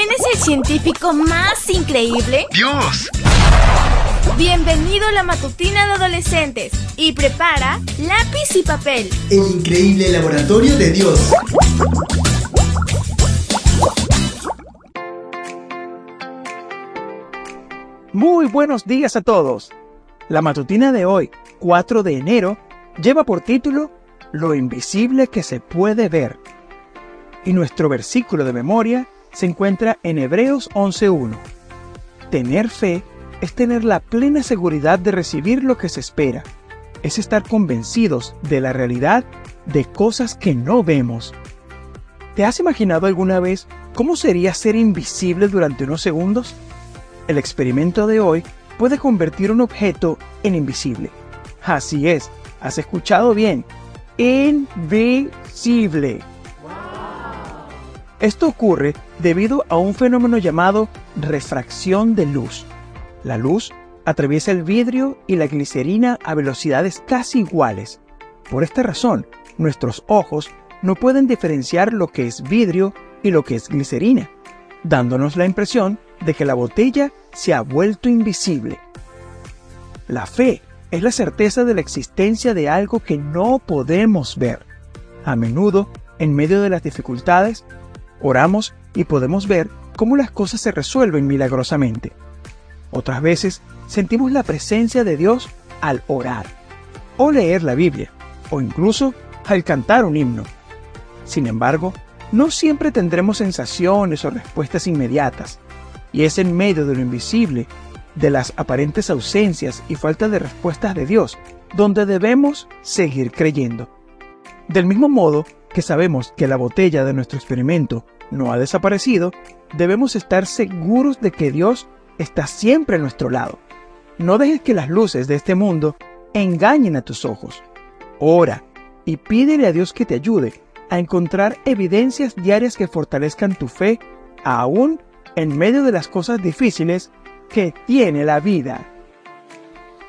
¿Quién es el científico más increíble? ¡Dios! Bienvenido a la matutina de adolescentes y prepara lápiz y papel. El increíble laboratorio de Dios. Muy buenos días a todos. La matutina de hoy, 4 de enero, lleva por título Lo invisible que se puede ver. Y nuestro versículo de memoria se encuentra en Hebreos 11.1. Tener fe es tener la plena seguridad de recibir lo que se espera. Es estar convencidos de la realidad de cosas que no vemos. ¿Te has imaginado alguna vez cómo sería ser invisible durante unos segundos? El experimento de hoy puede convertir un objeto en invisible. Así es, has escuchado bien. Invisible. Esto ocurre debido a un fenómeno llamado refracción de luz. La luz atraviesa el vidrio y la glicerina a velocidades casi iguales. Por esta razón, nuestros ojos no pueden diferenciar lo que es vidrio y lo que es glicerina, dándonos la impresión de que la botella se ha vuelto invisible. La fe es la certeza de la existencia de algo que no podemos ver. A menudo, en medio de las dificultades, oramos y podemos ver cómo las cosas se resuelven milagrosamente. Otras veces sentimos la presencia de Dios al orar, o leer la Biblia, o incluso al cantar un himno. Sin embargo, no siempre tendremos sensaciones o respuestas inmediatas, y es en medio de lo invisible, de las aparentes ausencias y falta de respuestas de Dios, donde debemos seguir creyendo. Del mismo modo que sabemos que la botella de nuestro experimento no ha desaparecido, debemos estar seguros de que Dios está siempre a nuestro lado. No dejes que las luces de este mundo engañen a tus ojos. Ora y pídele a Dios que te ayude a encontrar evidencias diarias que fortalezcan tu fe, aún en medio de las cosas difíciles que tiene la vida.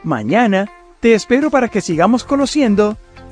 Mañana te espero para que sigamos conociendo